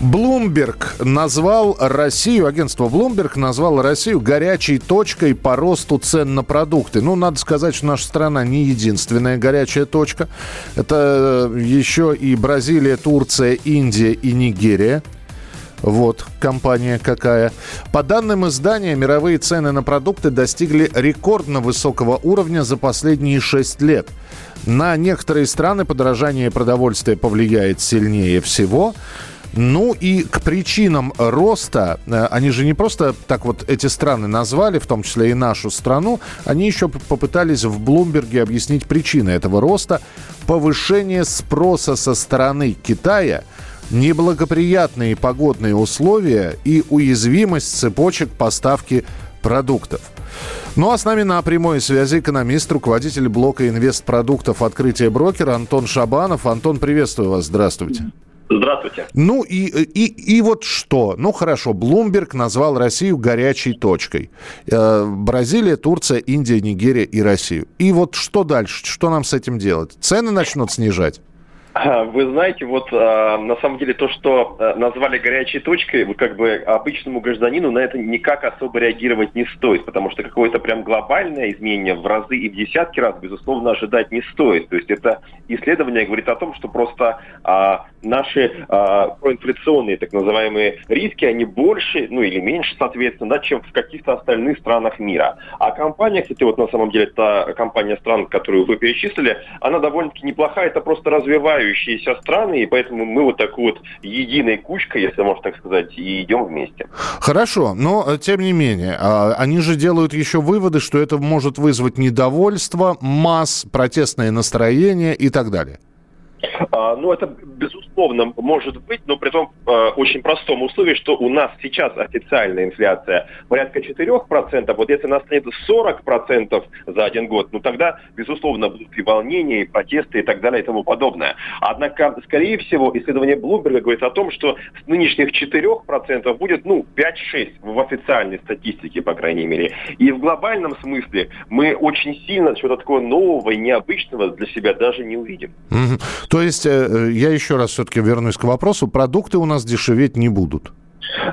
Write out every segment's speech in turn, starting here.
Блумберг назвал Россию, агентство Bloomberg назвало Россию горячей точкой по росту цен на продукты. Ну, надо сказать, что наша страна не единственная горячая точка. Это э, еще и Бразилия, Турция, Индия и Нигерия. Вот компания какая. По данным издания, мировые цены на продукты достигли рекордно высокого уровня за последние 6 лет. На некоторые страны подорожание продовольствия повлияет сильнее всего. Ну и к причинам роста, э, они же не просто так вот эти страны назвали, в том числе и нашу страну, они еще попытались в Блумберге объяснить причины этого роста. Повышение спроса со стороны Китая, неблагоприятные погодные условия и уязвимость цепочек поставки продуктов. Ну а с нами на прямой связи экономист, руководитель блока инвестпродуктов «Открытие брокера» Антон Шабанов. Антон, приветствую вас, здравствуйте. Здравствуйте. Ну и, и, и вот что? Ну хорошо, Блумберг назвал Россию горячей точкой. Э, Бразилия, Турция, Индия, Нигерия и Россию. И вот что дальше? Что нам с этим делать? Цены начнут снижать? Вы знаете, вот а, на самом деле то, что а, назвали горячей точкой, вот как бы обычному гражданину на это никак особо реагировать не стоит, потому что какое-то прям глобальное изменение в разы и в десятки раз, безусловно, ожидать не стоит. То есть это исследование говорит о том, что просто а, наши а, проинфляционные так называемые риски, они больше, ну или меньше, соответственно, да, чем в каких-то остальных странах мира. А компания, кстати, вот на самом деле та компания стран, которую вы перечислили, она довольно-таки неплохая, это просто развивает развивающиеся страны, и поэтому мы вот такой вот единой кучкой, если можно так сказать, и идем вместе. Хорошо, но э, тем не менее, а, они же делают еще выводы, что это может вызвать недовольство, масс, протестное настроение и так далее. А, ну, это, безусловно, может быть, но при том э, очень простом условии, что у нас сейчас официальная инфляция порядка 4%. Вот если она станет 40% за один год, ну тогда, безусловно, будут и волнения, и протесты, и так далее, и тому подобное. Однако, скорее всего, исследование Блумберга говорит о том, что с нынешних 4% будет, ну, 5-6 в официальной статистике, по крайней мере. И в глобальном смысле мы очень сильно чего-то такого нового и необычного для себя даже не увидим. То есть, э, я еще раз все-таки вернусь к вопросу, продукты у нас дешеветь не будут?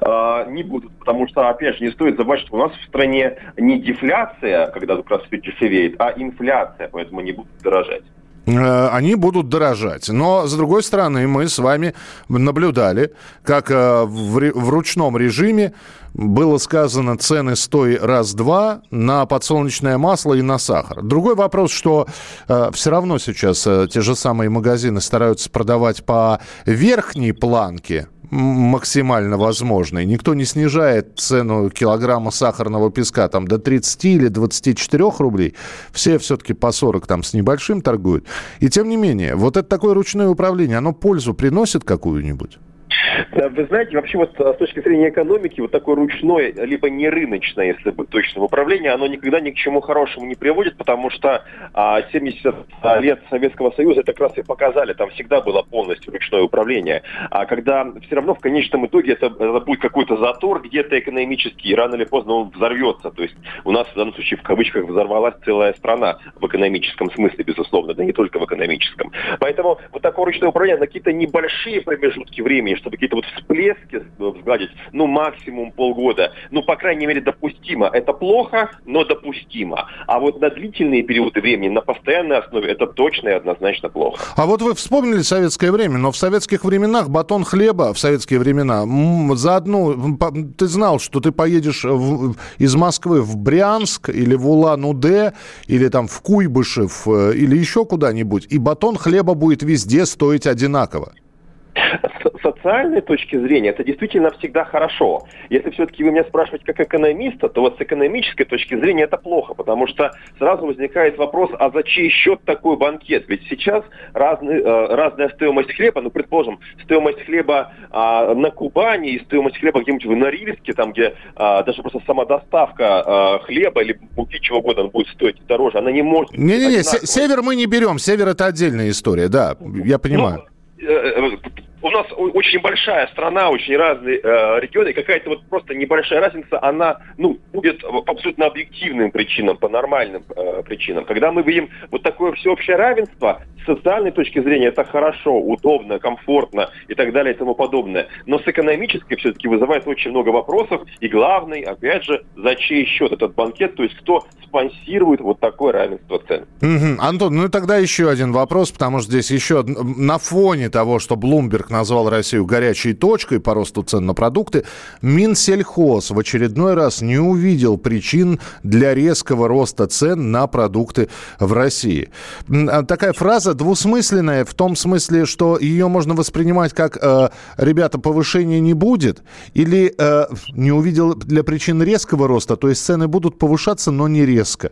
А, не будут, потому что, опять же, не стоит забывать, что у нас в стране не дефляция, когда как раз дешевеет, а инфляция, поэтому не будут дорожать э, они будут дорожать. Но, с другой стороны, мы с вами наблюдали, как э, в ручном режиме было сказано цены стой раз-два на подсолнечное масло и на сахар. Другой вопрос, что э, все равно сейчас э, те же самые магазины стараются продавать по верхней планке максимально возможной. Никто не снижает цену килограмма сахарного песка там до 30 или 24 рублей. Все все-таки по 40 там с небольшим торгуют. И тем не менее, вот это такое ручное управление, оно пользу приносит какую-нибудь? Вы знаете, вообще вот а, с точки зрения экономики, вот такое ручное, либо не рыночное, если быть точным, управление, оно никогда ни к чему хорошему не приводит, потому что а, 70 лет Советского Союза это как раз и показали, там всегда было полностью ручное управление. А когда все равно в конечном итоге это, это будет какой-то затор где-то экономический, и рано или поздно он взорвется. То есть у нас в данном случае в кавычках взорвалась целая страна в экономическом смысле, безусловно, да не только в экономическом. Поэтому вот такое ручное управление на какие-то небольшие промежутки времени, чтобы какие-то вот всплески сгладить, ну, максимум полгода. Ну, по крайней мере, допустимо. Это плохо, но допустимо. А вот на длительные периоды времени, на постоянной основе, это точно и однозначно плохо. А вот вы вспомнили советское время, но в советских временах батон хлеба в советские времена за одну... Ты знал, что ты поедешь в, из Москвы в Брянск или в Улан-Удэ, или там в Куйбышев, э, или еще куда-нибудь, и батон хлеба будет везде стоить одинаково. Социальной точки зрения это действительно всегда хорошо. Если все-таки вы меня спрашиваете как экономиста, то вот с экономической точки зрения это плохо, потому что сразу возникает вопрос, а за чей счет такой банкет? Ведь сейчас разный, э, разная стоимость хлеба, ну, предположим, стоимость хлеба а, на Кубани и стоимость хлеба где-нибудь в Норильске, там, где а, даже просто сама доставка а, хлеба или муки чего угодно будет стоить дороже, она не может... Не-не-не, север мы не берем, север это отдельная история, да, я понимаю. Ну, э, э, у нас очень большая страна, очень разные э, регионы, какая-то вот просто небольшая разница, она, ну, будет по абсолютно объективным причинам, по нормальным э, причинам. Когда мы видим вот такое всеобщее равенство, с социальной точки зрения это хорошо, удобно, комфортно и так далее и тому подобное. Но с экономической все-таки вызывает очень много вопросов. И главный, опять же, за чей счет этот банкет, то есть кто спонсирует вот такое равенство цен. Угу. Антон, ну и тогда еще один вопрос, потому что здесь еще на фоне того, что Bloomberg назвал Россию горячей точкой по росту цен на продукты, Минсельхоз в очередной раз не увидел причин для резкого роста цен на продукты в России. А такая фраза двусмысленная в том смысле, что ее можно воспринимать как э, «ребята, повышения не будет» или э, «не увидел для причин резкого роста», то есть цены будут повышаться, но не резко.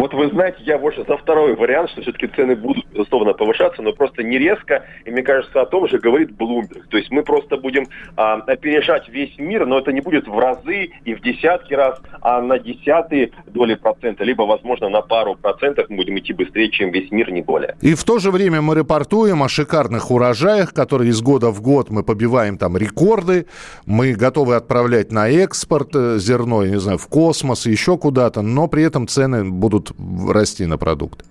Вот вы знаете, я больше за второй вариант, что все-таки цены будут, безусловно, повышаться, но просто не резко. И мне кажется, о том же говорит Bloomberg. То есть мы просто будем а, опережать весь мир, но это не будет в разы и в десятки раз, а на десятые доли процента, либо, возможно, на пару процентов мы будем идти быстрее, чем весь мир, не более. И в то же время мы репортуем о шикарных урожаях, которые из года в год мы побиваем там рекорды. Мы готовы отправлять на экспорт э, зерно, я не знаю, в космос, еще куда-то, но при этом цены будут расти на продукты?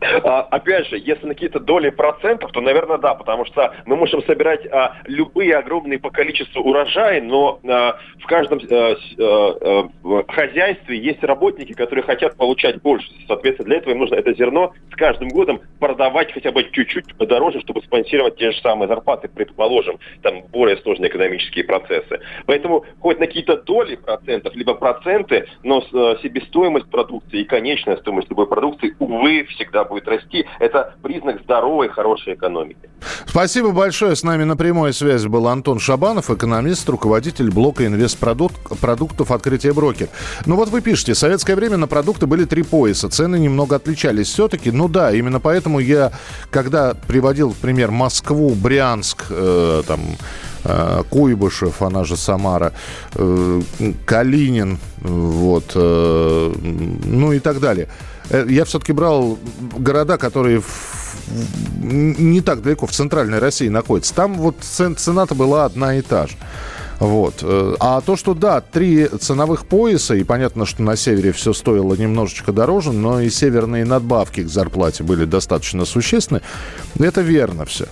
А, опять же, если на какие-то доли процентов, то, наверное, да, потому что мы можем собирать а, любые огромные по количеству урожаи, но а, в каждом а, а, хозяйстве есть работники, которые хотят получать больше. Соответственно, для этого им нужно это зерно с каждым годом продавать хотя бы чуть-чуть подороже, чтобы спонсировать те же самые зарплаты, предположим, там более сложные экономические процессы. Поэтому хоть на какие-то доли процентов, либо проценты, но а, себестоимость продукции и конечная стоимость любой продукции, увы, всегда будет расти. Это признак здоровой, хорошей экономики. Спасибо большое. С нами на прямой связи был Антон Шабанов, экономист, руководитель блока инвестпродуктов «Открытие брокер». Ну вот вы пишете, в советское время на продукты были три пояса. Цены немного отличались все-таки. Ну да, именно поэтому я, когда приводил в пример Москву, Брянск, э, там, э, Куйбышев, она же Самара, э, Калинин, вот, э, ну и так далее – я все-таки брал города, которые не так далеко в центральной России находятся. Там вот цена-то была одна и та же. Вот. Э, а то, что да, три ценовых пояса, и понятно, что на севере все стоило немножечко дороже, но и северные надбавки к зарплате были достаточно существенны, это верно все.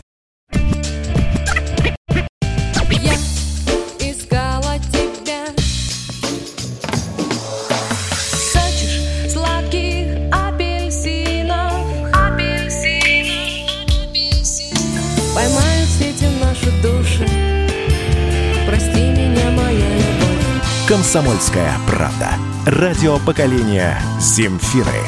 «Комсомольская правда». Радио поколения «Земфиры».